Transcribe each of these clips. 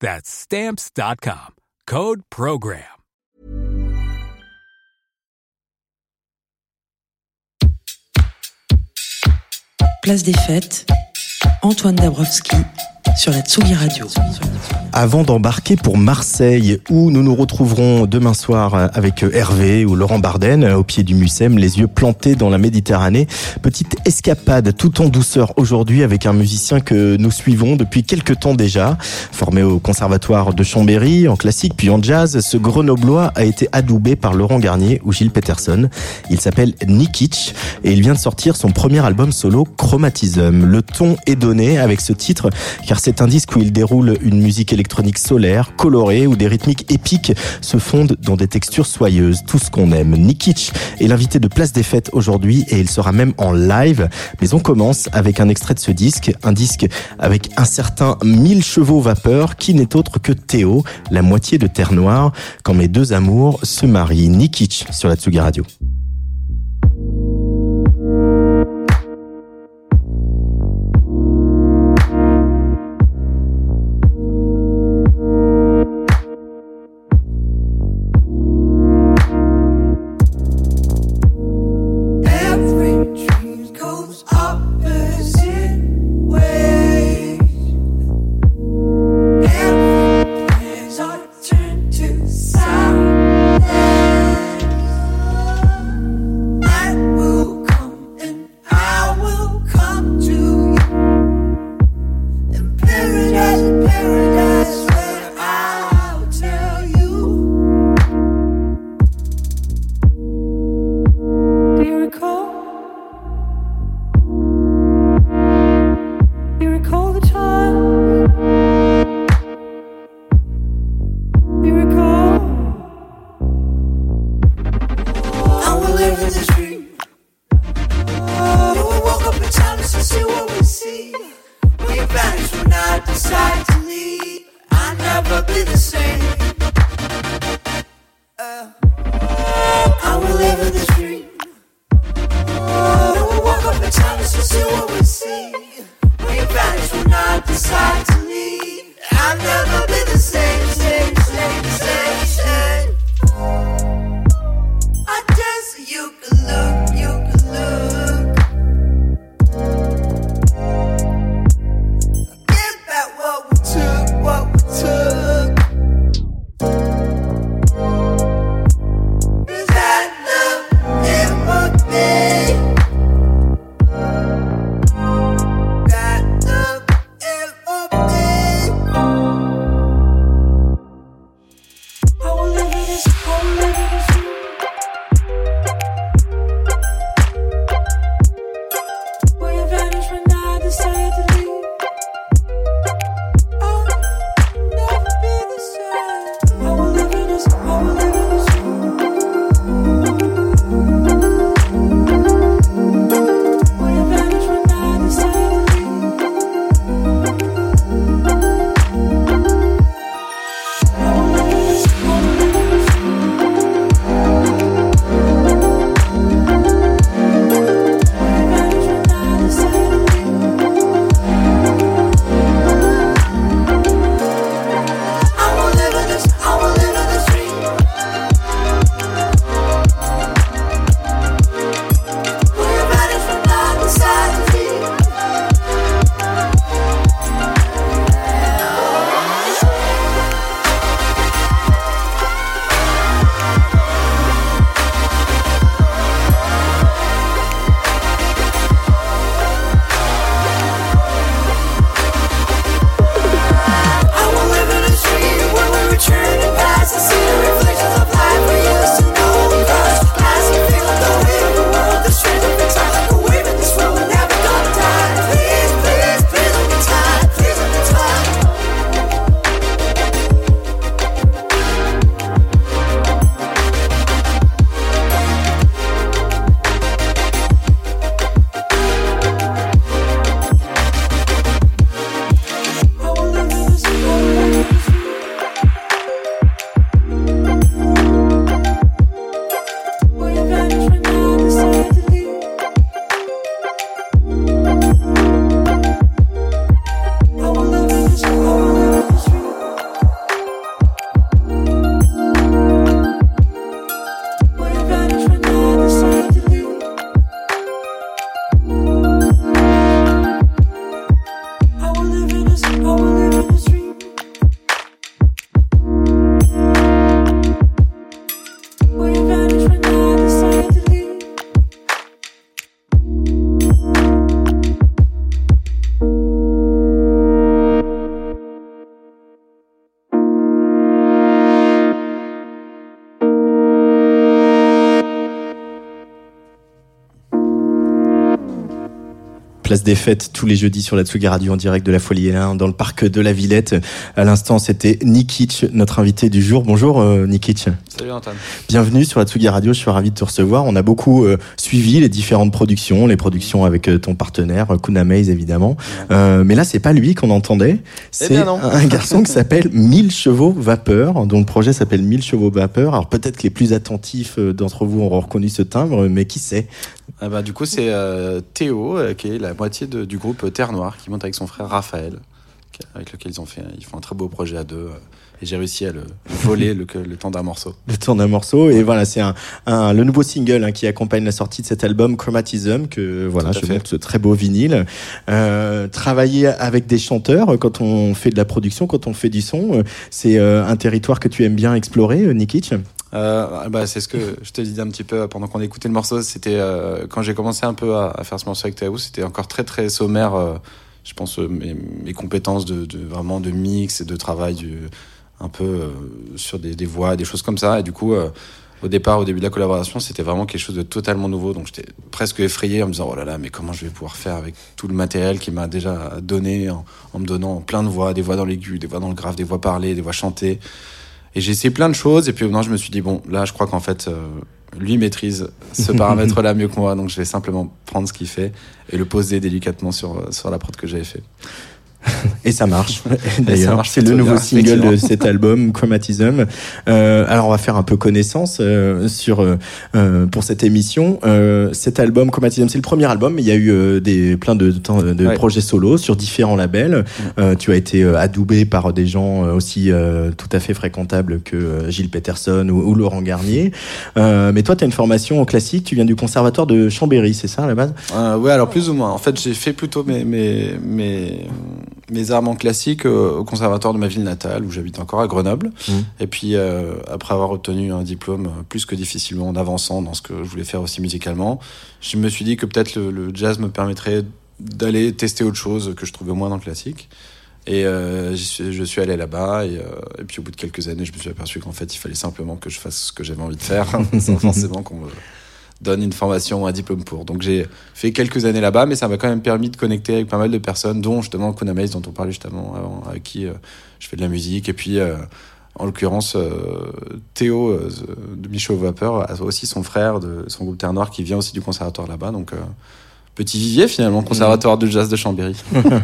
That's stamps.com. Code program. Place des fêtes, Antoine Dabrowski sur la Tsugi Radio. Avant d'embarquer pour Marseille, où nous nous retrouverons demain soir avec Hervé ou Laurent Barden au pied du Mucem, les yeux plantés dans la Méditerranée. Petite escapade tout en douceur aujourd'hui avec un musicien que nous suivons depuis quelques temps déjà. Formé au conservatoire de Chambéry, en classique puis en jazz, ce grenoblois a été adoubé par Laurent Garnier ou Gilles Peterson. Il s'appelle Nikic et il vient de sortir son premier album solo Chromatism. Le ton est donné avec ce titre car c'est un disque où il déroule une musique électronique solaire, colorée, où des rythmiques épiques se fondent dans des textures soyeuses, tout ce qu'on aime. Nikic est l'invité de Place des Fêtes aujourd'hui et il sera même en live. Mais on commence avec un extrait de ce disque, un disque avec un certain mille chevaux vapeur qui n'est autre que Théo, la moitié de Terre Noire, quand mes deux amours se marient. Nikic sur la Tsugi Radio. Des Fêtes tous les jeudis sur la Tsugi Radio en direct de la Folie Hélin dans le parc de la Villette. À l'instant, c'était Nikic, notre invité du jour. Bonjour euh, Nikic. Salut Antoine. Bienvenue sur la Tsugi Radio, je suis ravi de te recevoir. On a beaucoup euh, suivi les différentes productions, les productions avec euh, ton partenaire Kuna Maze évidemment. Euh, mais là, c'est pas lui qu'on entendait, c'est un garçon qui s'appelle 1000 chevaux vapeur, dont le projet s'appelle 1000 chevaux vapeur. Alors peut-être que les plus attentifs d'entre vous auront reconnu ce timbre, mais qui sait? Ah bah, Du coup, c'est euh, Théo, euh, qui est la moitié de, du groupe Terre Noire, qui monte avec son frère Raphaël, avec lequel ils ont fait ils font un très beau projet à deux. Euh, et j'ai réussi à le voler le, le temps d'un morceau. Le temps d'un morceau. Et voilà, c'est un, un, le nouveau single hein, qui accompagne la sortie de cet album Chromatism, que voilà, je montre ce très beau vinyle. Euh, travailler avec des chanteurs quand on fait de la production, quand on fait du son, c'est un territoire que tu aimes bien explorer, Nikic? Euh, bah, c'est ce que je te disais un petit peu pendant qu'on écoutait le morceau. C'était euh, quand j'ai commencé un peu à, à, faire ce morceau avec Théo, c'était encore très très sommaire. Euh, je pense euh, mes, mes, compétences de, de, vraiment de mix et de travail du, un peu euh, sur des, des, voix, des choses comme ça. Et du coup, au départ, au début de la collaboration, c'était vraiment quelque chose de totalement nouveau. Donc j'étais presque effrayé en me disant oh là là, mais comment je vais pouvoir faire avec tout le matériel qu'il m'a déjà donné en, en, me donnant plein de voix, des voix dans l'aigu, des voix dans le grave, des voix parlées, des voix chantées. Et j'ai essayé plein de choses. Et puis non, je me suis dit, bon, là, je crois qu'en fait, euh, lui maîtrise ce paramètre-là mieux que moi. Donc je vais simplement prendre ce qu'il fait et le poser délicatement sur, sur la prod que j'avais fait. Et ça marche. D'ailleurs, c'est le nouveau single de cet album, Chromatism. Euh, alors, on va faire un peu connaissance euh, sur euh, pour cette émission. Euh, cet album, Chromatism, c'est le premier album, mais il y a eu euh, des plein de, de, de ouais. projets solo sur différents labels. Ouais. tu as été adoubé par des gens aussi tout à fait fréquentables que Gilles Peterson ou, ou Laurent Garnier. mais toi, tu as une formation classique. Tu viens du conservatoire de Chambéry, c'est ça à la base? Ouais, alors plus ou moins. En fait, j'ai fait plutôt mes mes mes mes armes en classique euh, au conservatoire de ma ville natale où j'habite encore à Grenoble. Mmh. Et puis euh, après avoir obtenu un diplôme euh, plus que difficilement en avançant dans ce que je voulais faire aussi musicalement, je me suis dit que peut-être le, le, jazz me permettrait d'aller tester autre chose que je trouvais moins dans le classique. Et euh, suis, je suis allé là-bas et, euh, et, puis au bout de quelques années, je me suis aperçu qu'en fait, il fallait simplement que je fasse ce que j'avais envie de faire, sans forcément qu'on me donne une formation un diplôme pour. Donc j'ai fait quelques années là-bas, mais ça m'a quand même permis de connecter avec pas mal de personnes, dont justement Konamaze, dont on parlait justement avant, avec qui euh, je fais de la musique. Et puis, euh, en l'occurrence, euh, Théo de Michaud Vapeur a aussi son frère de son groupe Terre Noire qui vient aussi du conservatoire là-bas. Donc petit vivier finalement, conservatoire de jazz de Chambéry.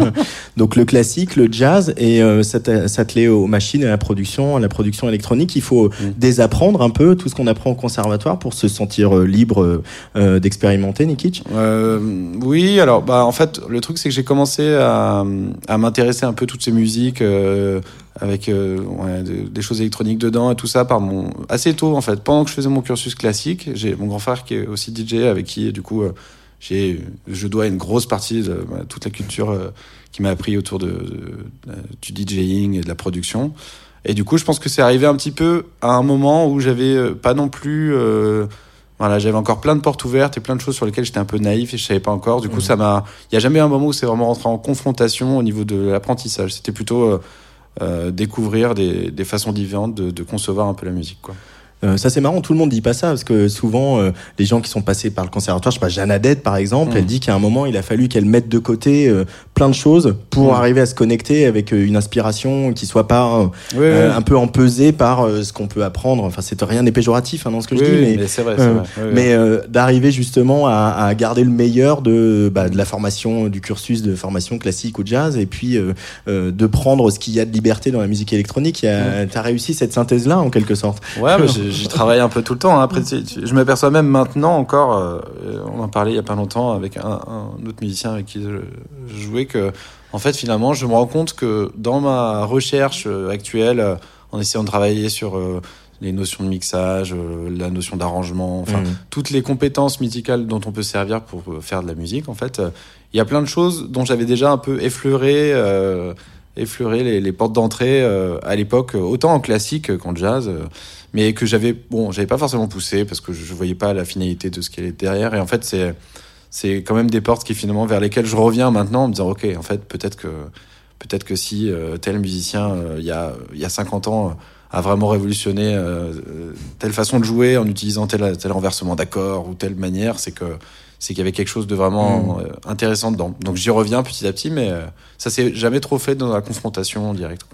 Donc le classique, le jazz et euh, s'atteler aux machines, à la production, à la production électronique, il faut mm. désapprendre un peu tout ce qu'on apprend au conservatoire pour se sentir euh, libre euh, d'expérimenter, Nikic? Euh, Oui, alors bah en fait le truc c'est que j'ai commencé à, à m'intéresser un peu toutes ces musiques euh, avec euh, ouais, des choses électroniques dedans et tout ça par mon assez tôt en fait pendant que je faisais mon cursus classique j'ai mon grand frère qui est aussi DJ avec qui du coup euh, j'ai, je dois une grosse partie de bah, toute la culture euh, qui m'a appris autour de, de, du DJing et de la production. Et du coup, je pense que c'est arrivé un petit peu à un moment où j'avais euh, pas non plus, euh, voilà, j'avais encore plein de portes ouvertes et plein de choses sur lesquelles j'étais un peu naïf et je savais pas encore. Du coup, mmh. ça m'a, il y a jamais un moment où c'est vraiment rentré en confrontation au niveau de l'apprentissage. C'était plutôt euh, euh, découvrir des, des façons différentes de, de concevoir un peu la musique, quoi. Euh, ça c'est marrant, tout le monde dit pas ça parce que souvent euh, les gens qui sont passés par le conservatoire, je sais pas Jeannadette par exemple, mmh. elle dit qu'à un moment il a fallu qu'elle mette de côté euh, plein de choses pour mmh. arriver à se connecter avec euh, une inspiration qui soit pas oui, oui. un peu empesée par ce qu'on peut apprendre. Enfin c'est rien n'est péjoratif hein, dans ce que oui, je dis, mais, mais c'est vrai, vrai. mais d'arriver justement à, à, garder le meilleur de bah, de la formation du cursus de formation classique ou jazz et puis de prendre ce qu'il y a de liberté dans la musique électronique. Tu as réussi cette synthèse là en quelque sorte. Ouais, j'y travaille un peu tout le temps. Hein. Après, je m'aperçois même maintenant encore, euh, on en parlait il y a pas longtemps avec un, un autre musicien avec qui je, jouais, que en fait, finalement, je me rends compte que dans ma recherche euh, actuelle, euh, en essayant de travailler sur les notions de mixage, la notion d'arrangement, enfin mmh. toutes les compétences musicales dont on peut servir pour faire de la musique, en fait, il y a plein de choses dont j'avais déjà un peu effleuré. Effleurer les, portes d'entrée euh, à l'époque, autant en classique qu'en jazz, euh, mais que j'avais bon, j'avais pas forcément poussé parce que je, je voyais pas la finalité de ce qui est derrière. Et en fait, c'est c'est quand même des portes qui finalement vers lesquelles je reviens maintenant en me disant ok, en fait, peut-être que peut-être que si euh, tel musicien il y a il y a 50 ans a vraiment révolutionné telle façon de jouer en utilisant tel tel renversement d'accords ou telle manière, c'est que c'est qu'il y avait quelque chose de vraiment euh, intéressant dedans. Donc j'y reviens petit à petit, mais euh, ça s'est jamais trop fait dans la confrontation directe.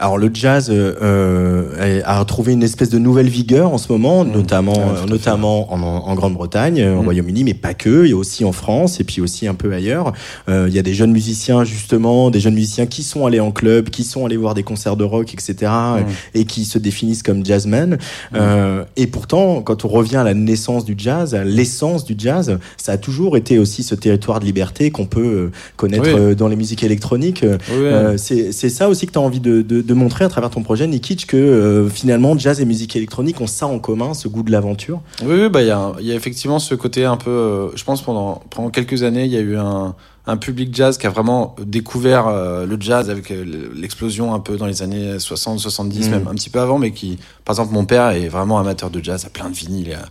Alors le jazz euh, a retrouvé une espèce de nouvelle vigueur en ce moment, mmh. notamment, ouais, notamment en, en Grande-Bretagne, mmh. au Royaume-Uni, mais pas que. Il y a aussi en France et puis aussi un peu ailleurs. Euh, il y a des jeunes musiciens justement, des jeunes musiciens qui sont allés en club, qui sont allés voir des concerts de rock, etc. Mmh. et qui se définissent comme jazzmen. Euh, et pourtant, quand on revient à la naissance du jazz, à l'essence du jazz, ça a toujours été aussi ce territoire de liberté qu'on peut connaître oui. dans les musiques électroniques. Oui. c'est ça aussi que tu as envie de, de de montrer à travers ton projet, Nikic, que euh, finalement jazz et musique électronique ont ça en commun, ce goût de l'aventure. Oui, il bah, y, a, y a effectivement ce côté un peu. Euh, je pense pendant pendant quelques années, il y a eu un, un public jazz qui a vraiment découvert euh, le jazz avec l'explosion un peu dans les années 60, 70, mmh. même un petit peu avant, mais qui, par exemple, mon père est vraiment amateur de jazz, a plein de vinyles. Il a,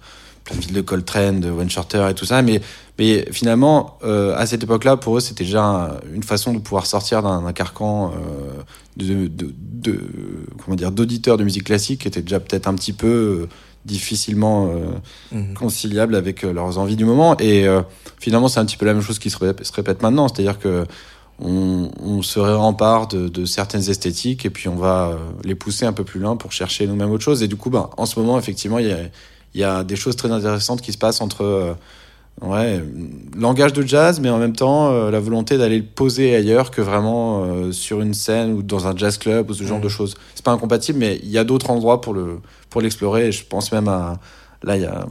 plein de de Coltrane, de Wayne Shorter et tout ça, mais mais finalement, euh, à cette époque-là, pour eux, c'était déjà un, une façon de pouvoir sortir d'un carcan euh, de, de, de, comment dire d'auditeurs de musique classique qui était déjà peut-être un petit peu euh, difficilement mmh. conciliable avec leurs envies du moment. Et finalement, c'est un petit peu la même chose qui se répète, se répète maintenant, c'est-à-dire que on, on, se rempart de, de, certaines esthétiques et puis on va les pousser un peu plus loin pour chercher nous-mêmes autre chose. Et du coup, ben, en ce moment, effectivement, il y a, il y a des choses très intéressantes qui se passent entre euh, ouais, langage de jazz, mais en même temps euh, la volonté d'aller le poser ailleurs que vraiment euh, sur une scène ou dans un jazz club ou ce genre mmh. de choses. C'est pas incompatible, mais il y a d'autres endroits pour le pour l'explorer. Je pense même à là il y a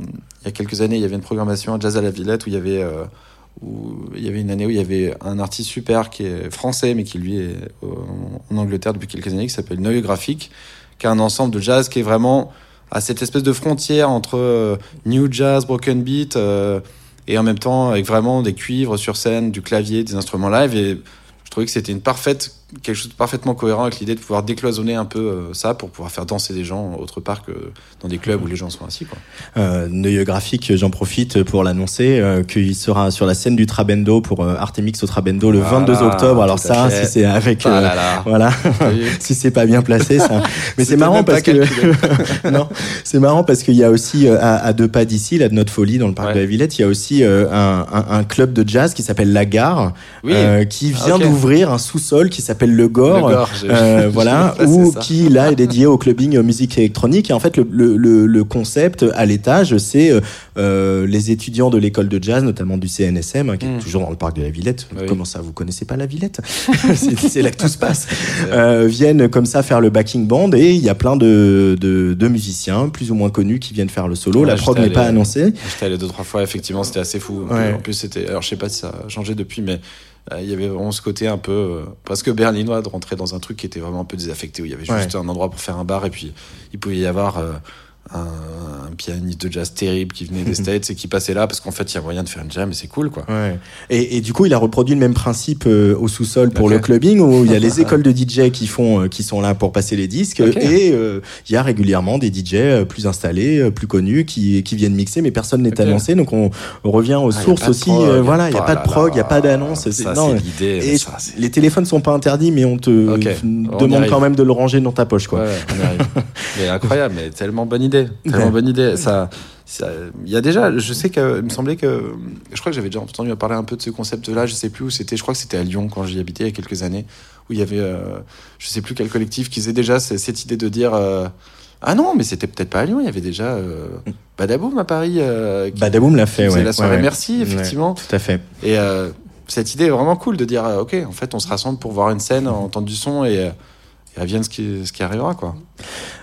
y a quelques années il y avait une programmation à Jazz à la Villette où il y avait euh, où il y avait une année où il y avait un artiste super qui est français mais qui lui est en Angleterre depuis quelques années qui s'appelle Noyau Graphique qui a un ensemble de jazz qui est vraiment à cette espèce de frontière entre new jazz, broken beat, euh, et en même temps avec vraiment des cuivres sur scène, du clavier, des instruments live. Et je trouvais que c'était une parfaite quelque chose de parfaitement cohérent avec l'idée de pouvoir décloisonner un peu euh, ça pour pouvoir faire danser des gens autre part que dans des clubs où les gens sont assis. Quoi. Euh, Neuil Graphique, j'en profite pour l'annoncer, euh, qu'il sera sur la scène du Trabendo pour euh, Artemix au Trabendo le voilà, 22 octobre. Alors ça, si c'est avec, ah là là. voilà, si c'est pas bien placé, ça. Mais c'est marrant parce que non, c'est marrant parce qu'il y a aussi à, à, deux pas d'ici, là de notre folie dans le parc ouais. de la Villette, il y a aussi un, un, un, club de jazz qui s'appelle La Gare, oui. qui vient okay. d'ouvrir un sous-sol qui s'appelle s'appelle Le Gore, le Gore euh, voilà, ou qui là est dédié au clubbing musique électronique. Et en fait, le, le, le concept à l'étage, c'est euh, les étudiants de l'école de jazz, notamment du CNSM, hein, qui est toujours dans le parc de la Villette. Oui. Comment ça, vous connaissez pas la Villette C'est là que tout se passe. Euh, viennent comme ça faire le backing band et il y a plein de, de, de, musiciens, plus ou moins connus, qui viennent faire le solo. Ouais, la prog n'est pas annoncée. J'étais allé deux trois fois, effectivement, c'était assez fou. Ouais. En plus, c'était, alors je sais pas si ça a changé depuis, mais euh, il y avait vraiment ce côté un peu euh, presque berlinois de rentrer dans un truc qui était vraiment un peu désaffecté où il y avait juste ouais. un endroit pour faire un bar et puis il pouvait y avoir euh, un, un, pianiste de jazz terrible qui venait des States et qui passait là parce qu'en fait il y a moyen de faire une jam et c'est cool quoi. Ouais. Et, et, du coup il a reproduit le même principe euh, au sous-sol pour okay. le clubbing où il y a les écoles de DJ qui font euh, qui sont là pour passer les disques okay. et euh, il y a régulièrement des DJ plus installés, plus connus qui, qui viennent mixer mais personne n'est okay. annoncé donc on, on, revient aux ah, sources aussi. Prog, voilà il n'y a pas de prog, il n'y a pas d'annonce. Les téléphones sont pas interdits mais on te demande quand même de le ranger dans ta poche quoi. Ouais, on arrive. mais incroyable mais tellement bonne idée, tellement bonne idée ça, il y a déjà, je sais que, il me semblait que, je crois que j'avais déjà entendu parler un peu de ce concept-là, je sais plus où c'était, je crois que c'était à Lyon quand j'y habitais il y a quelques années, où il y avait, euh, je sais plus quel collectif qui faisait déjà cette idée de dire, euh, ah non, mais c'était peut-être pas à Lyon, il y avait déjà euh, Badaboum à Paris. Euh, Badaboum l'a fait, ouais. La soirée ouais, ouais. Merci, effectivement. tout à fait. Et euh, cette idée est vraiment cool de dire, ok, en fait, on se rassemble pour voir une scène, entendre du son et et advienne ce qui, ce qui arrivera quoi.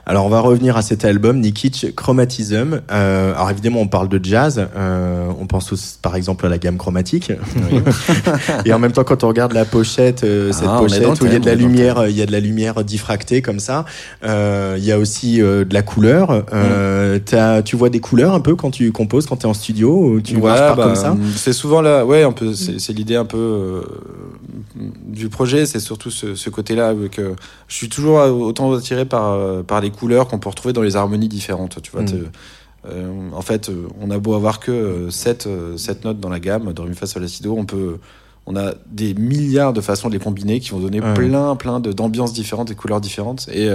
Alors on va revenir à cet album Nikic Chromatism. Euh, alors évidemment on parle de jazz, euh, on pense aussi, par exemple à la gamme chromatique. Oui. et en même temps quand on regarde la pochette, euh, cette ah, pochette où il y a de la lumière, il y a de la lumière diffractée comme ça. Il y a aussi de la couleur. Mm. tu vois des couleurs un peu quand tu composes, quand tu es en studio, tu ouais, bah, comme ça? C'est souvent là, ouais, c'est l'idée un peu du projet, c'est surtout ce, ce côté-là que je suis toujours autant attiré par par les couleurs qu'on peut retrouver dans les harmonies différentes. Tu vois, mmh. euh, en fait, on a beau avoir que 7, 7 notes dans la gamme, do, ré, mi, fa, sol, la, si, do, on peut on a des milliards de façons de les combiner qui vont donner ouais. plein, plein d'ambiances différentes et couleurs différentes. Et,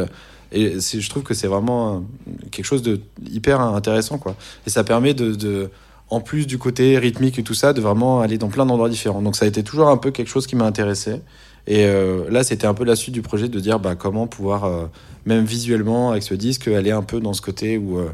et je trouve que c'est vraiment quelque chose de hyper intéressant, quoi. Et ça permet de, de en plus du côté rythmique et tout ça, de vraiment aller dans plein d'endroits différents. Donc ça a été toujours un peu quelque chose qui m'a intéressé. Et euh, là, c'était un peu la suite du projet de dire bah, comment pouvoir, euh, même visuellement, avec ce disque, aller un peu dans ce côté où, euh,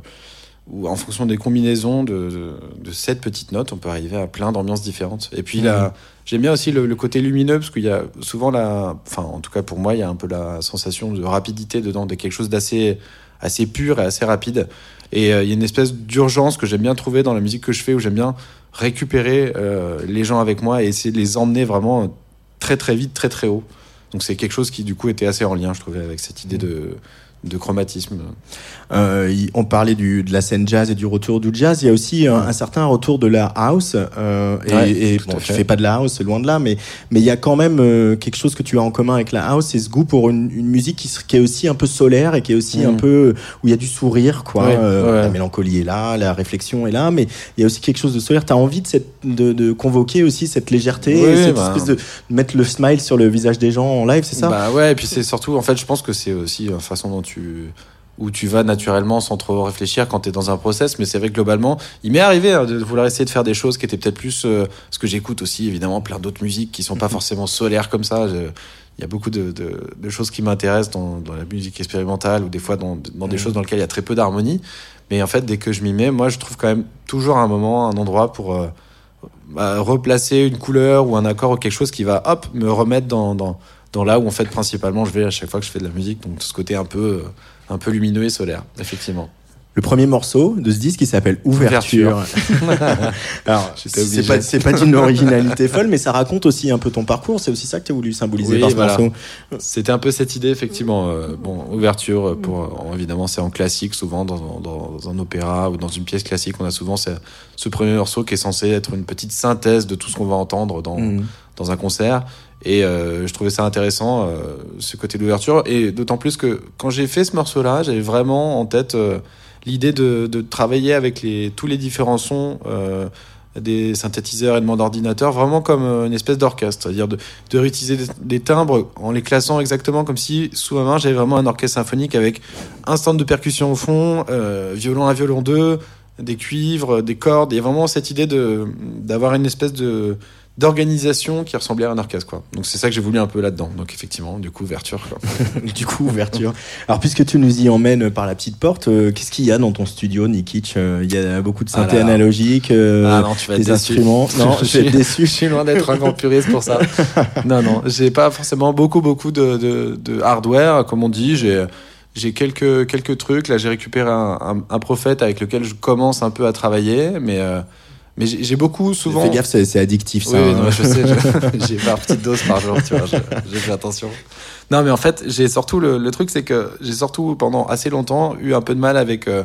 où en fonction des combinaisons de, de, de, cette petite note, on peut arriver à plein d'ambiances différentes. Et puis là, j'aime bien aussi le, le, côté lumineux, parce qu'il y a souvent la. Enfin, en tout cas pour moi, il y a un peu la sensation de rapidité dedans, de quelque chose d'assez assez pur et assez rapide. Et il y a une espèce d'urgence que j'aime bien trouver dans la musique que je fais, où j'aime bien récupérer les gens avec moi et essayer de les emmener vraiment très très vite, très très haut. Donc c'est quelque chose qui du coup était assez en lien, je trouvais, avec cette idée de, de chromatisme. Euh, on parlait du, de la scène jazz et du retour du jazz. Il y a aussi un, un certain retour de la house. Euh, Ouais, et bon, fais pas de la house, c'est loin de là, mais mais il y a quand même euh, quelque chose que tu as en commun avec la house, c'est ce goût pour une, une musique qui, qui est aussi un peu solaire et qui est aussi un peu où il y a du sourire, quoi. Ouais, Euh, ouais. La mélancolie est là, la réflexion est là, mais il y a aussi quelque chose de solaire. T'as envie de, cette, de, de convoquer aussi cette légèreté, et cette bah. espèce de mettre le smile sur le visage des gens en live, c'est ça? Bah ouais, et puis c'est surtout, en fait, je pense que c'est aussi la façon dont tu où tu vas naturellement sans trop réfléchir quand tu es dans un process. Mais c'est vrai que globalement il m'est arrivé hein, de vouloir essayer de faire des choses qui étaient peut-être plus euh, parce que j'écoute aussi évidemment plein d'autres musiques qui sont pas forcément solaires comme ça. Il y a beaucoup de, de, de choses qui m'intéressent dans, dans la musique expérimentale ou des fois dans, dans des Mhm. choses dans lesquelles il y a très peu d'harmonie. Mais en fait dès que je m'y mets moi je trouve quand même toujours un moment un endroit pour euh, bah, replacer une couleur ou un accord ou quelque chose qui va hop me remettre dans, dans, dans là où en fait principalement je vais à chaque fois que je fais de la musique donc ce côté un peu euh, un peu lumineux et solaire effectivement Le premier morceau de ce disque qui s'appelle Ouverture. Alors, J'étais c'est pas, c'est pas d'une originalité folle, mais ça raconte aussi un peu ton parcours. C'est aussi ça que tu as voulu symboliser Oui, par ce voilà. morceau. C'était un peu cette idée, effectivement. Euh, bon, ouverture, euh, pour, évidemment, c'est en classique, souvent dans, dans un opéra ou dans une pièce classique. On a souvent ce, ce premier morceau qui est censé être une petite synthèse de tout ce qu'on va entendre dans, Mhm. dans un concert. Et euh, je trouvais ça intéressant, euh, ce côté d'ouverture. Et d'autant plus que quand j'ai fait ce morceau-là, j'avais vraiment en tête euh, l'idée de, travailler avec les, tous les différents sons. des synthétiseurs et de d'ordinateur vraiment comme une espèce d'orchestre, c'est-à-dire de, de réutiliser des, timbres en les classant exactement comme si sous ma main j'avais vraiment un orchestre symphonique avec un stand de percussion au fond, violon 1, violon 2, des cuivres, des cordes. Il y a vraiment cette idée d'avoir une espèce de d'organisation qui ressemblait à un orchestre quoi. Donc c'est ça que j'ai voulu un peu là-dedans. Donc effectivement, du coup ouverture quoi. Du coup, ouverture. Alors, puisque tu nous y emmènes par la petite porte, euh, qu'est-ce qu'il y a dans ton studio, Nikitch Euh, Il y a beaucoup de synthé Ah là. analogique, euh, ah non, tu vas être des déçu. instruments. Non, je vais être Je déçu. suis loin d'être un grand puriste pour ça. non, non, j'ai pas forcément beaucoup, beaucoup de, de, de hardware, comme on dit. J'ai, j'ai quelques, quelques trucs. Là, j'ai récupéré un, un, un prophète avec lequel je commence un peu à travailler, mais, euh, mais j'ai, beaucoup souvent. Fais gaffe, c'est addictif ça. Oui, hein. non, je sais, j'ai par petite dose par jour, tu vois, je- j'ai fait attention. Non, mais en fait, j'ai surtout le, le truc, c'est que j'ai surtout pendant assez longtemps eu un peu de mal avec euh,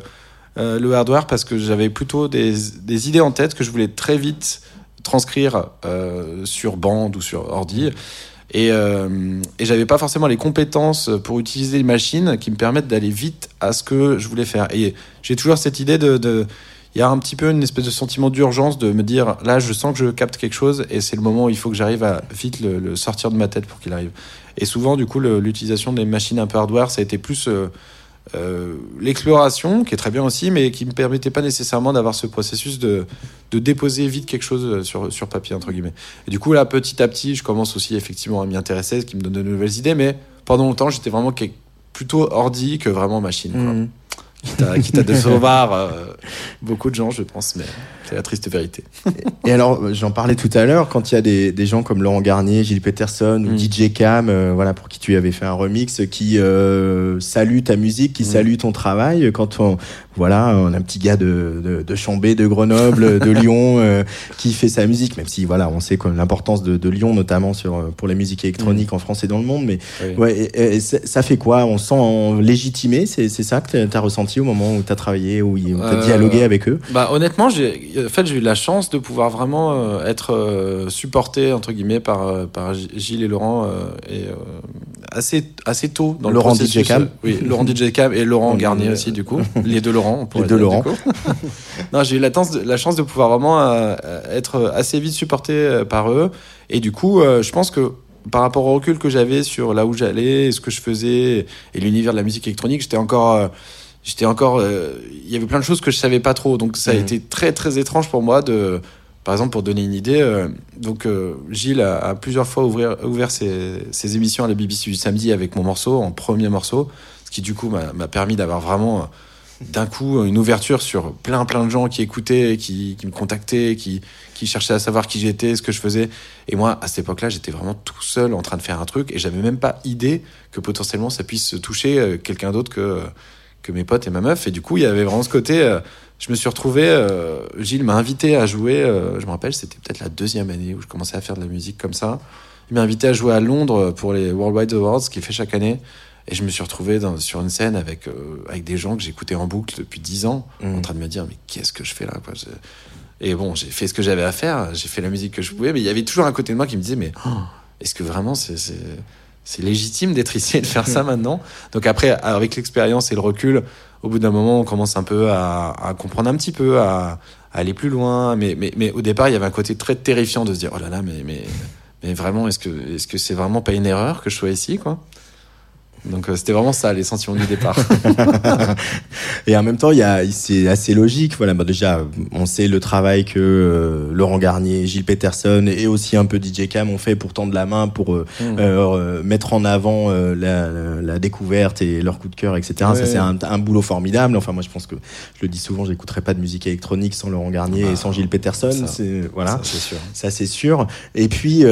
euh, le hardware parce que j'avais plutôt des, des idées en tête que je voulais très vite transcrire euh, sur bande ou sur ordi. Et, euh, et j'avais pas forcément les compétences pour utiliser les machines qui me permettent d'aller vite à ce que je voulais faire. Et j'ai toujours cette idée de, de il y a un petit peu une espèce de sentiment d'urgence de me dire là je sens que je capte quelque chose et c'est le moment où il faut que j'arrive à vite le, sortir de ma tête pour qu'il arrive. Et souvent du coup l'utilisation des machines un peu hardware ça a été plus euh, euh, l'exploration qui est très bien aussi mais qui me permettait pas nécessairement d'avoir ce processus de, de déposer vite quelque chose sur, sur papier entre guillemets. Et du coup là petit à petit je commence aussi effectivement à m'y intéresser ce qui me donne de nouvelles idées mais pendant longtemps j'étais vraiment plutôt ordi que vraiment machine. Mhm. Quitte à, quitte à décevoir euh, beaucoup de gens, je pense, mais c'est la triste vérité. Et alors, euh, j'en parlais tout à l'heure, quand il y a des, des gens comme Laurent Garnier, Gilles Peterson ou Mm. DJ Cam, euh, voilà, pour qui tu avais fait un remix, qui euh, salue ta musique, qui Mm. salue ton travail, quand on, voilà, on a un petit gars de, de, de Chambé, de Grenoble, de Lyon, euh, qui fait sa musique, même si, voilà, on sait l'importance de, de Lyon, notamment sur, pour la musique électronique en France et dans le monde, mais Oui. ouais, et- et ça fait quoi? On se sent légitimé, c'est c'est ça que tu as ressenti au moment où tu as travaillé, où tu as Euh, dialogué avec eux? Bah honnêtement, j'ai en fait j'ai eu la chance de pouvoir vraiment euh, être euh, supporté entre guillemets par euh, par Gilles et Laurent euh, et euh, assez assez tôt dans Laurent le processus. DJ Cam. euh, Oui, Laurent DJ Cam et Laurent Garnier aussi du coup. Les deux Laurent. on pourrait deux dire, Laurent. non, j'ai eu la chance de, la chance de pouvoir vraiment euh, être assez vite supporté euh, par eux et du coup, euh, je pense que par rapport au recul que j'avais sur là où j'allais, ce que je faisais et l'univers de la musique électronique, j'étais encore euh, j'étais encore. Il y avait plein de choses que je savais pas trop. Donc ça a Mhm. été très très étrange pour moi de. Par exemple, pour donner une idée, euh, donc euh, Gilles a, a plusieurs fois ouvrir- ouvert ses, ses émissions à la BBC du samedi avec mon morceau, en premier morceau, ce qui du coup m'a permis d'avoir vraiment euh, d'un coup une ouverture sur plein plein de gens qui écoutaient, qui, qui me contactaient, qui, qui cherchaient à savoir qui j'étais, ce que je faisais. Et moi, à cette époque-là, j'étais vraiment tout seul en train de faire un truc et j'avais même pas idée que potentiellement ça puisse toucher euh, quelqu'un d'autre que, que mes potes et ma meuf. Et du coup, il y avait vraiment ce côté. euh, je me suis retrouvé. euh, Gilles m'a invité à jouer. euh, je me rappelle, c'était peut-être la deuxième année où je commençais à faire de la musique comme ça. Il m'a invité à jouer à Londres pour les Worldwide Awards, qu'il fait chaque année. Et je me suis retrouvé dans, sur une scène avec, euh, avec des gens que j'écoutais en boucle depuis 10 ans, Mhm. en train de me dire, mais qu'est-ce que je fais là quoi Je- Et bon, j'ai fait ce que j'avais à faire, j'ai fait la musique que je pouvais, mais il y avait toujours un côté de moi qui me disait, mais oh, est-ce que vraiment c'est c'est- c'est légitime d'être ici et de faire ça maintenant Donc après, avec l'expérience et le recul, au bout d'un moment, on commence un peu à, à comprendre un petit peu, à, à aller plus loin. Mais, mais, mais au départ, il y avait un côté très terrifiant de se dire, oh là là, mais, mais, mais vraiment, est-ce que est-ce que c'est vraiment pas une erreur que je sois ici, quoi? Donc euh, c'était vraiment ça, les sentiments du départ. Et en même temps, il y a, c'est assez logique. Voilà, bah déjà, on sait le travail que euh, Laurent Garnier, Gilles Peterson et aussi un peu DJ Cam ont fait pour tendre la main pour euh, Mm. euh, mettre en avant la, la découverte et leur coup de cœur, etc. Ouais. Ça, c'est un, un boulot formidable. Enfin, moi, je pense que je le dis souvent, j'écouterais pas de musique électronique sans Laurent Garnier et Ah, sans Gilles Peterson. ça. C'est voilà. Ça, c'est sûr. Ça c'est sûr. Et puis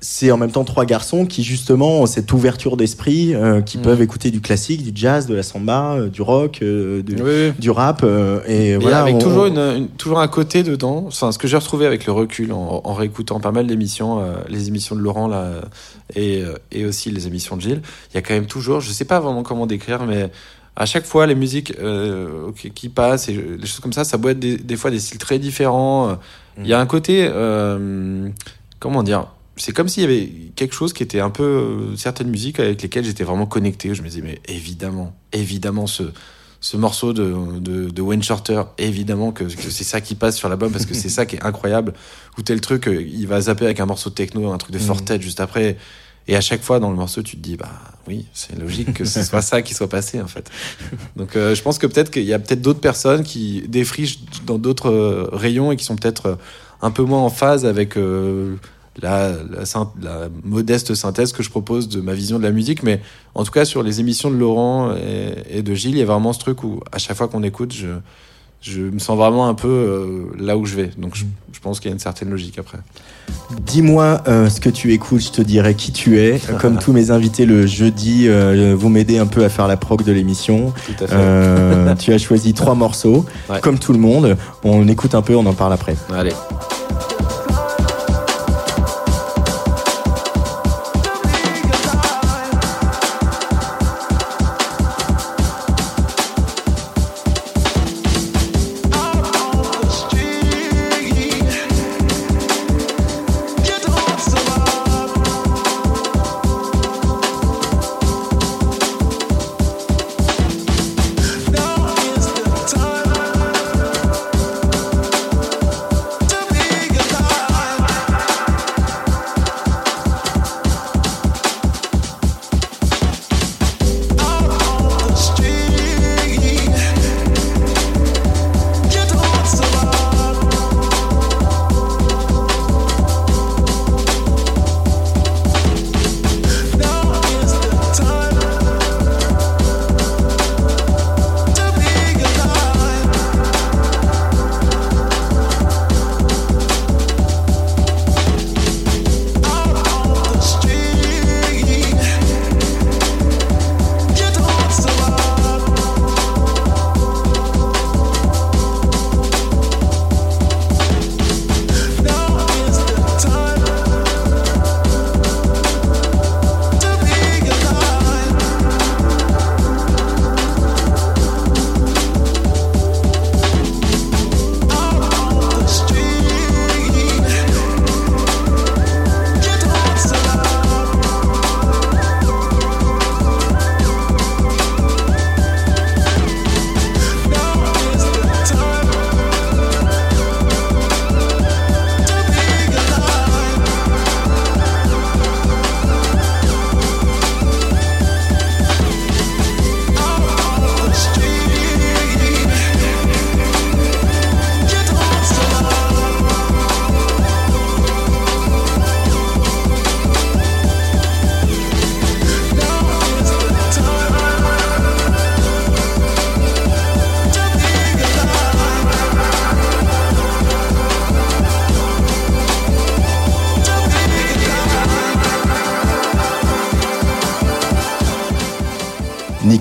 c'est en même temps trois garçons qui justement ont cette ouverture d'esprit, euh, qui Mm. peuvent écouter du classique, du jazz, de la samba, euh, du rock, euh, du, Oui, oui. du rap. euh, et Mais voilà. avec on- toujours, on- une, une- toujours un côté dedans. Enfin, ce que j'ai retrouvé avec le recul en, en réécoutant pas mal d'émissions, euh, les émissions de Laurent là, et, euh, et aussi les émissions de Gilles, il y a quand même toujours, je sais pas vraiment comment décrire, mais à chaque fois les musiques euh, qui, qui passent et euh, des choses comme ça, ça peut être des, des fois des styles très différents. euh, Il y a un côté, euh, comment dire, c'est comme s'il y avait quelque chose qui était un peu euh, certaines musiques avec lesquelles j'étais vraiment connecté. Je me disais mais évidemment, évidemment ce ce morceau de, de, de Wayne Shorter, évidemment que, que c'est ça qui passe sur l'album parce que c'est ça qui est incroyable. Ou tel truc, euh, il va zapper avec un morceau de techno, un truc de Mhm. Fortet juste après. Et à chaque fois dans le morceau, tu te dis, bah oui, c'est logique que ce soit ça qui soit passé en fait. Donc euh, je pense que peut-être qu'il y a peut-être d'autres personnes qui défrichent dans d'autres euh, rayons et qui sont peut-être un peu moins en phase avec euh, la, la, la modeste synthèse que je propose de ma vision de la musique. Mais en tout cas, sur les émissions de Laurent et, et de Gilles, il y a vraiment ce truc où à chaque fois qu'on écoute, je, je me sens vraiment un peu euh, là où je vais. Donc je, je pense qu'il y a une certaine logique après. Dis-moi euh, ce que tu écoutes, je te dirai qui tu es. Comme tous mes invités le jeudi, euh, vous m'aidez un peu à faire la prog de l'émission. Tout à fait. Tu as choisi trois morceaux, Ouais. comme tout le monde. On écoute un peu, on en parle après. Allez.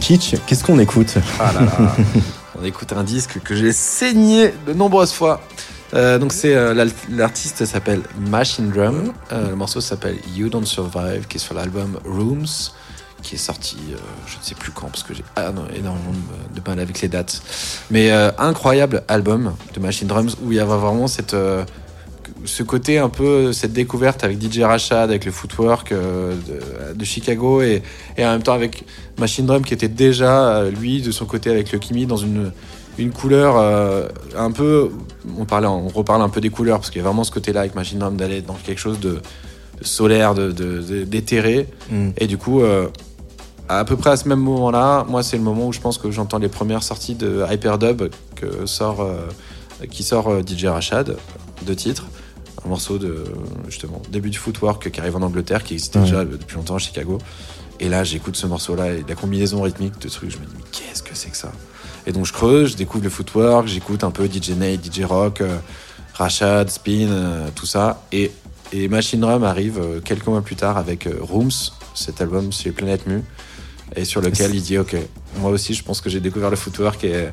Qu'est-ce qu'on écoute? Ah là là. On écoute un disque que j'ai saigné de nombreuses fois. Euh, donc c'est euh, l'artiste s'appelle Machine Drum. Euh, le morceau s'appelle You Don't Survive, qui est sur l'album Rooms, qui est sorti, je ne sais plus quand, parce que j'ai ah énormément de, mal avec les dates. Mais incroyable album de Machine Drums où il y avait vraiment cette ce côté un peu cette découverte avec DJ Rashad, avec le footwork euh, de, de Chicago et, et en même temps avec Machine Drum qui était déjà euh, lui de son côté avec le Kimi dans une une couleur euh, un peu on parlait on reparle un peu des couleurs parce qu'il y a vraiment ce côté là avec Machine Drum d'aller dans quelque chose de, de solaire de de- d'éthéré Mm. et du coup euh, à peu près à ce même moment là moi c'est le moment où je pense que j'entends les premières sorties de Hyperdub que sort euh, qui sort DJ Rashad de titres un morceau de justement début du footwork qui arrive en Angleterre qui existait Ouais. déjà depuis longtemps à Chicago. Et là j'écoute ce morceau là et la combinaison rythmique de trucs je me dis mais qu'est-ce que c'est que ça? Et donc je creuse je découvre le footwork j'écoute un peu DJ Nate DJ Rock euh, Rashad Spin euh, tout ça. Et, et Machine Drum arrive euh, quelques mois plus tard avec euh, Rooms cet album sur Planète Mu et sur lequel il dit ok moi aussi je pense que j'ai découvert le footwork et,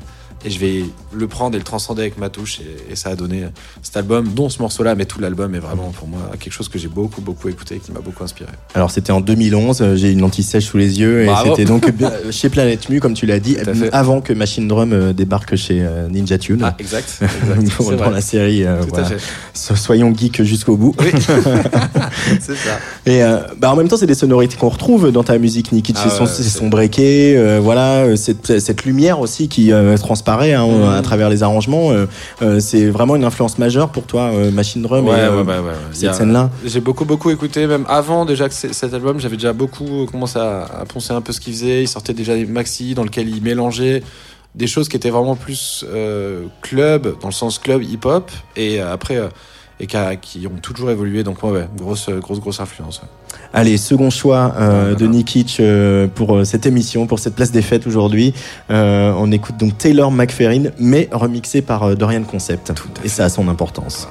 et je vais le prendre et le transcender avec ma touche et, et ça a donné cet album dont ce morceau là mais tout l'album est vraiment pour moi quelque chose que j'ai beaucoup beaucoup écouté et qui m'a beaucoup inspiré Alors c'était en 2011, euh, j'ai une lentille sèche sous les yeux et c'était donc bien- chez Planète Mu, comme tu l'as dit, avant que Machine Drum euh, débarque chez euh, Ninja Tune. ah exact, exact. Dans vrai. la série, euh, tout voilà. à fait So- soyons geeks jusqu'au bout. oui c'est ça Et euh, bah en même temps, c'est des sonorités qu'on retrouve dans ta musique, Nikic. Ah c'est son, breaké, euh, voilà, euh, cette, cette lumière aussi qui euh, hein, Mhm. à travers les arrangements. euh, euh, c'est vraiment une influence majeure pour toi, euh, Machine Drum. Ouais, et, ouais, ouais, Cette a- scène-là. J'ai beaucoup, beaucoup écouté, même avant déjà que cet album, j'avais déjà beaucoup commencé à, à poncer un peu ce qu'il faisait. Il sortait déjà des maxi dans lesquels il mélangeait des choses qui étaient vraiment plus euh, club, dans le sens club hip-hop, et après, euh, et qui, a- qui ont toujours évolué. Donc, ouais, ouais, grosse, grosse, grosse influence. ouais. Allez, second choix euh, de. Nikic euh, pour euh, cette émission, pour cette place des fêtes aujourd'hui. Euh, on écoute donc Taylor McFerrin, mais remixé par euh, Dorian Concept. Et ça a son importance.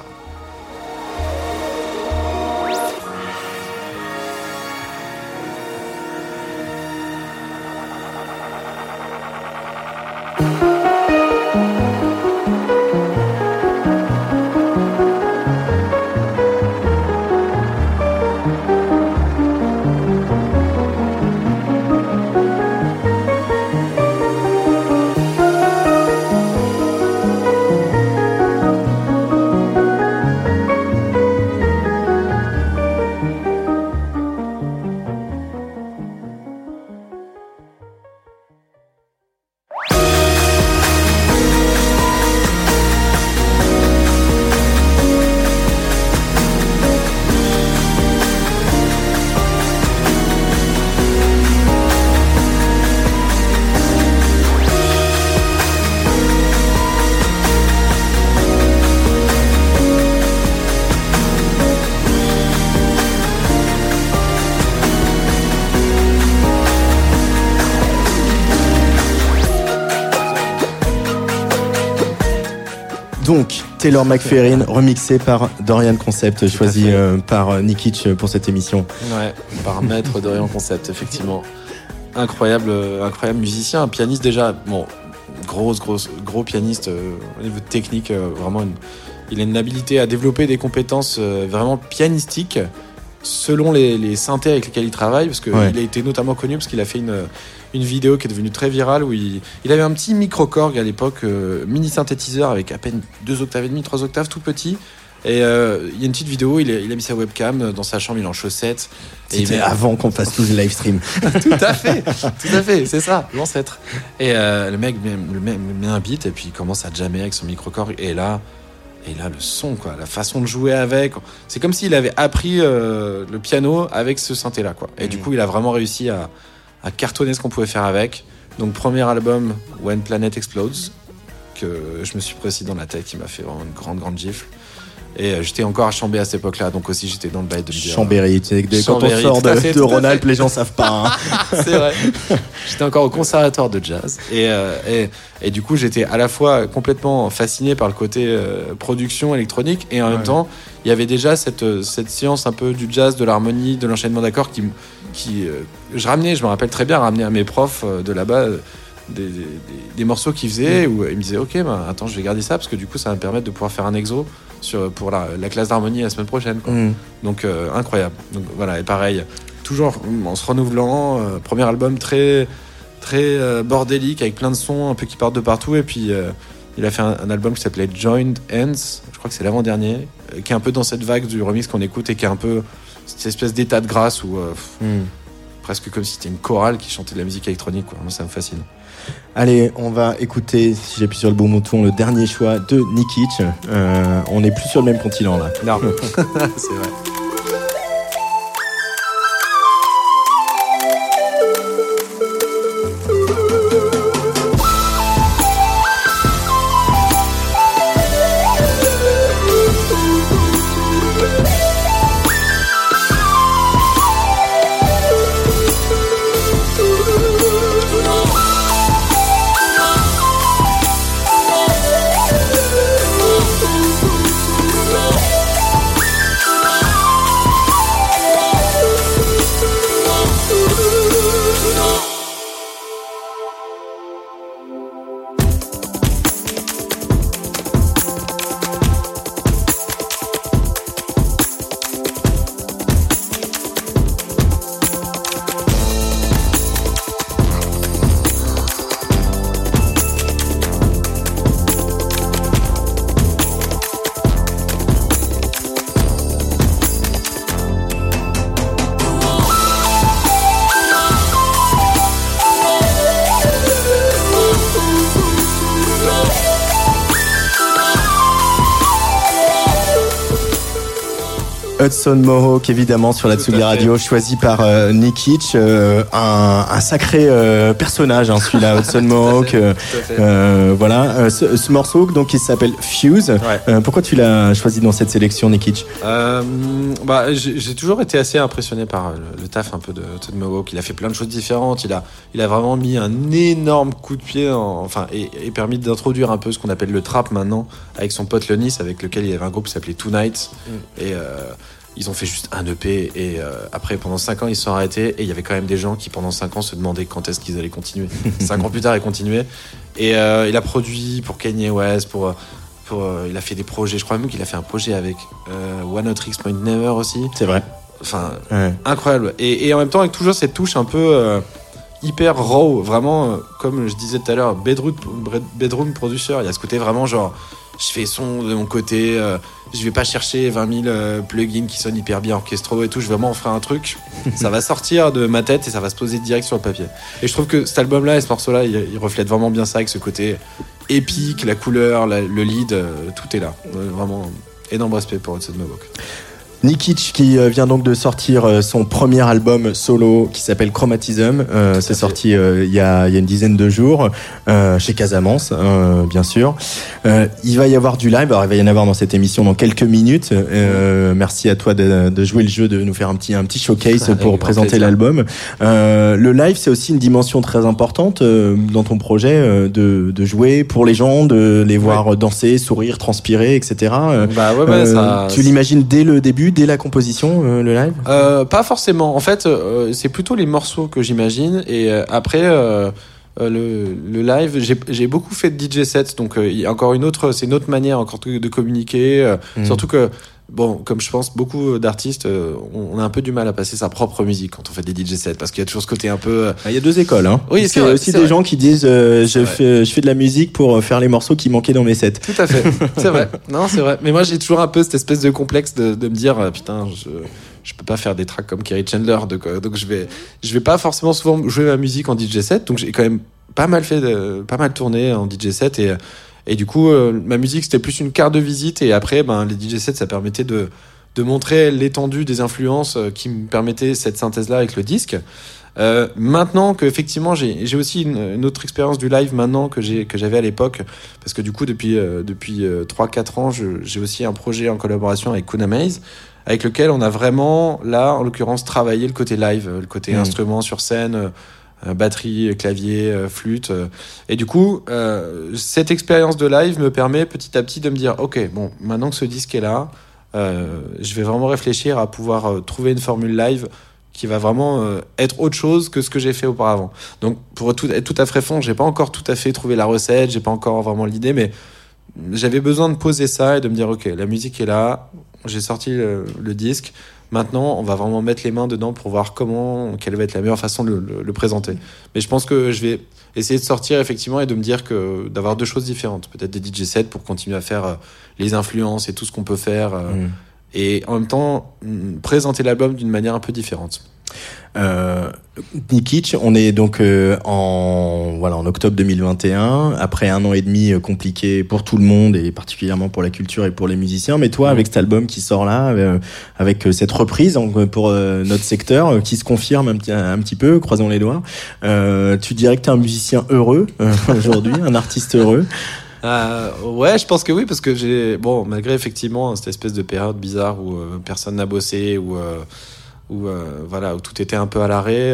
Taylor McFerrin, remixé par Dorian Concept, choisi euh, par euh, Nikic pour cette émission. Ouais, par maître d'Orient Concept, effectivement. Incroyable, euh, incroyable musicien, un pianiste déjà. Bon, grosse, grosse, gros pianiste euh, au niveau technique, euh, vraiment. une- il a une habilité à développer des compétences euh, vraiment pianistiques selon les, les synthés avec lesquels il travaille, parce qu'il Ouais. a été notamment connu parce qu'il a fait une, une vidéo qui est devenue très virale où il, il avait un petit micro-corg à l'époque, euh, mini synthétiseur avec à peine deux octaves et demi, trois octaves, tout petit. Et euh, il y a une petite vidéo, il a, il a mis sa webcam dans sa chambre, il est en chaussettes. Et il C'était met- avant qu'on fasse tous les live stream. tout à fait, tout à fait, c'est ça, l'ancêtre. Et euh, le mec met, un beat et puis il commence à jammer avec son micro-corps. Et là, et là, le son, quoi, la façon de jouer avec. C'est comme s'il avait appris euh, le piano avec ce synthé-là, quoi. Et du coup, il a vraiment réussi à, à cartonner ce qu'on pouvait faire avec. Donc, premier album, When Planet Explodes, que je me suis précis dans la tête, qui m'a fait vraiment une grande, grande gifle. Et euh, j'étais encore à Chambé à cette époque-là, donc aussi j'étais dans le bail de me dire. Chambéry, tu sais, quand on Chambéry, sort de, de Rhône-Alpes, les gens savent pas. hein. c'est vrai. J'étais encore au conservatoire de jazz et, euh, et, et du coup j'étais à la fois complètement fasciné par le côté euh, production électronique et en même temps il y avait déjà cette, euh, cette science un peu du jazz, de l'harmonie, de l'enchaînement d'accords qui, qui je ramenais, je me rappelle très bien, ramener à mes profs de là-bas des, des, morceaux qu'ils faisaient où ils me disaient ok bah, attends je vais garder ça parce que du coup ça va me permettre de pouvoir faire un exo sur, pour la, classe d'harmonie la semaine prochaine mm. donc incroyable. Donc voilà et pareil toujours en se renouvelant premier album très très bordélique avec plein de sons un peu qui partent de partout et puis il a fait un, album qui s'appelait Joined Hands, je crois que c'est l'avant-dernier, euh, qui est un peu dans cette vague du remix qu'on écoute et qui est un peu cette espèce d'état de grâce où euh, hmm. presque comme si c'était une chorale qui chantait de la musique électronique. Quoi. Moi, ça me fascine. Allez, on va écouter, si j'appuie sur le bon bouton, le dernier choix de Nikic. Euh, on n'est plus sur le même continent là. Non, c'est vrai. Hudson Mohawk évidemment sur la Tsugi Radio, choisi par euh, Nikic, euh, un, sacré euh, personnage hein, celui-là, Hudson Mohawk. voilà, ce, morceau donc qui s'appelle Fuse. pourquoi tu l'as choisi dans cette sélection, Nikic bah, j'ai toujours été assez impressionné par le, taf un peu de Hudson Mohawk. Il a fait plein de choses différentes. Il a, il a vraiment mis un énorme coup de pied, enfin, et, permis d'introduire un peu ce qu'on appelle le trap maintenant avec son pote Lenis, avec lequel il y avait un groupe qui s'appelait Tonight. Mm. Et ils ont fait juste un EP et euh, après pendant 5 ans ils se sont arrêtés et il y avait quand même des gens qui pendant 5 ans se demandaient quand est-ce qu'ils allaient continuer. 5 ans plus tard ils continuaient et euh, il a produit pour Kanye West, pour, pour euh, il a fait des projets, je crois même qu'il a fait un projet avec One Point Never aussi. C'est vrai. Enfin incroyable et, et, en même temps avec toujours cette touche un peu hyper raw, vraiment comme je disais tout à l'heure bedroom, bedroom producer, il y a ce côté vraiment genre je fais son de mon côté, euh, je vais pas chercher 20 000 euh, plugins qui sonnent hyper bien orchestraux et tout, je vais vraiment en faire un truc, ça va sortir de ma tête et ça va se poser direct sur le papier. Et je trouve que cet album-là et ce morceau-là, il, reflète vraiment bien ça avec ce côté épique, la couleur, le lead, euh, tout est là. vraiment énorme respect pour Hudson Mohawk. Nikic qui euh, vient donc de sortir euh, son premier album solo qui s'appelle Chromatism. Euh, c'est sorti il y, a, y, a, une dizaine de jours chez Casamance, bien sûr. il va y avoir du live. Alors, il va y en avoir dans cette émission dans quelques minutes. merci à toi de, de, jouer le jeu, de nous faire un petit un petit showcase pour présenter l'album. le live, c'est aussi une dimension très importante dans ton projet de, de, jouer pour les gens, de les voir danser, sourire, transpirer, etc. Bah ouais, ouais, ça... Tu l'imagines dès le début dès la composition, euh, le live? Euh, Pas forcément. En fait, euh, c'est plutôt les morceaux que j'imagine. Et après, le, live, j'ai beaucoup fait de DJ sets. Donc, il y a encore une autre, c'est une autre manière encore de, communiquer. Mm. Surtout que bon, comme je pense beaucoup d'artistes, on a un peu du mal à passer sa propre musique quand on fait des DJ sets parce qu'il y a toujours ce côté un peu. Ah, il y a deux écoles, hein. Oui, c'est aussi des gens qui disent je fais je fais de la musique pour faire les morceaux qui manquaient dans mes sets. Tout à fait, c'est vrai. Non, c'est vrai. Mais moi, j'ai toujours un peu cette espèce de complexe de, de me dire putain, je je peux pas faire des tracks comme Kerry Chandler, donc je vais je vais pas forcément souvent jouer ma musique en DJ set. Donc j'ai quand même pas mal fait, pas mal tourné en DJ set et et du coup, euh, ma musique, c'était plus une carte de visite. Et après, ben, les DJ sets, ça permettait de, de montrer l'étendue des influences euh, qui me permettaient cette synthèse-là avec le disque. Euh, maintenant que effectivement j'ai aussi une, autre expérience du live maintenant que j'ai que j'avais à l'époque parce que du coup depuis depuis 3 4 ans j'ai aussi un projet en collaboration avec Kuna Maze avec lequel on a vraiment là en l'occurrence travaillé le côté live le côté mmh. instrument sur scène euh, batterie, clavier, euh, flûte. Euh. Et du coup, cette expérience de live me permet petit à petit de me dire, ok, bon, maintenant que ce disque est là, je vais vraiment réfléchir à pouvoir trouver une formule live qui va vraiment euh, être autre chose que ce que j'ai fait auparavant. Donc pour tout, être tout à fait franc, j'ai pas encore tout à fait trouvé la recette, j'ai pas encore vraiment l'idée, mais j'avais besoin de poser ça et de me dire ok, la musique est là, j'ai sorti le, disque. Maintenant, on va vraiment mettre les mains dedans pour voir comment, quelle va être la meilleure façon de le, présenter. Mais je pense que je vais essayer de sortir effectivement et de me dire que d'avoir deux choses différentes. Peut-être des DJ sets pour continuer à faire euh, les influences et tout ce qu'on peut faire. Euh, mm et en même temps présenter l'album d'une manière un peu différente. Euh, Nikic, on est donc euh, en voilà en octobre 2021 après un an et demi euh, compliqué pour tout le monde et particulièrement pour la culture et pour les musiciens. Mais toi, avec cet album qui sort là, avec cette reprise pour notre secteur qui se confirme un, petit, un petit peu, croisons les doigts, tu dirais que tu es un musicien heureux aujourd'hui, un artiste heureux? Euh, ouais, je pense que oui, parce que j'ai. Bon, malgré effectivement cette espèce de période bizarre où euh, personne n'a bossé, où, euh, où, euh, voilà, où tout était un peu à l'arrêt.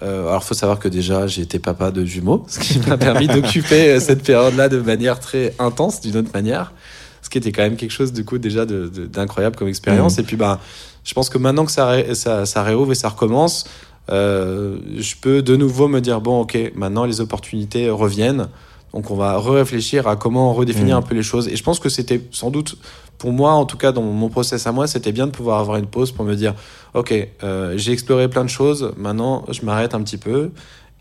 alors, faut savoir que déjà, j'ai été papa de jumeaux, ce qui m'a permis d'occuper cette période-là de manière très intense, d'une autre manière. Ce qui était quand même quelque chose, du coup, déjà d'incroyable comme expérience. Mmh. Et puis, bah, je pense que maintenant que ça, ça, ça réouvre et ça recommence, je peux de nouveau me dire bon, ok, maintenant les opportunités reviennent. Donc on va réfléchir à comment redéfinir mm. un peu les choses. Et je pense que c'était sans doute, pour moi, en tout cas dans mon process à moi, c'était bien de pouvoir avoir une pause pour me dire, ok, euh, j'ai exploré plein de choses, maintenant je m'arrête un petit peu.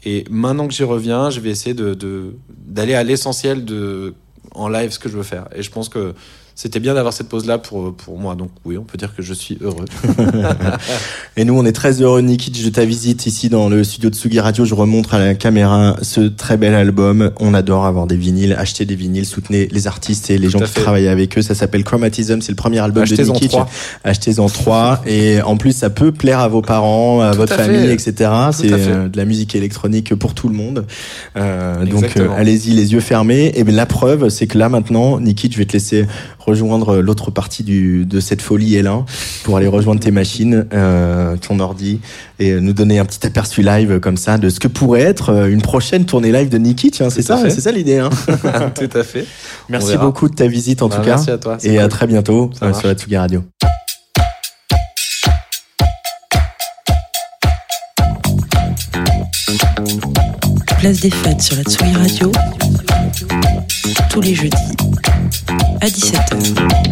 Et maintenant que j'y reviens, je vais essayer de d'aller à l'essentiel de en live ce que je veux faire. Et je pense que c'était bien d'avoir cette pause là pour, pour moi. Donc oui, on peut dire que je suis heureux. et nous, on est très heureux, Nikic, de ta visite ici dans le studio de Sugi Radio. Je remontre à la caméra ce très bel album. On adore avoir des vinyles, acheter des vinyles, soutenez les artistes et les gens qui travaillent avec eux. Ça s'appelle Chromatism, c'est le premier album de Nikic. Achetez-en trois. Et en plus, ça peut plaire à vos parents, à votre famille, etc. C'est euh, de la musique électronique pour tout le monde. Euh, donc euh, allez-y les yeux fermés. Et la preuve, c'est que là maintenant, Nikic, je vais te laisser rejoindre l'autre partie du, de cette folie L1 pour aller rejoindre tes machines, euh, ton ordi et nous donner un petit aperçu live comme ça de ce que pourrait être euh, une prochaine tournée live de Niki. Tiens, c'est ça, c'est ça l'idée. Hein Tout à fait. Merci beaucoup de ta visite en bah, tout cas. Merci à toi. Et à très bientôt euh, sur la Tsugi Radio. Place des fêtes sur la Tsugi Radio tous les jeudis à 17h.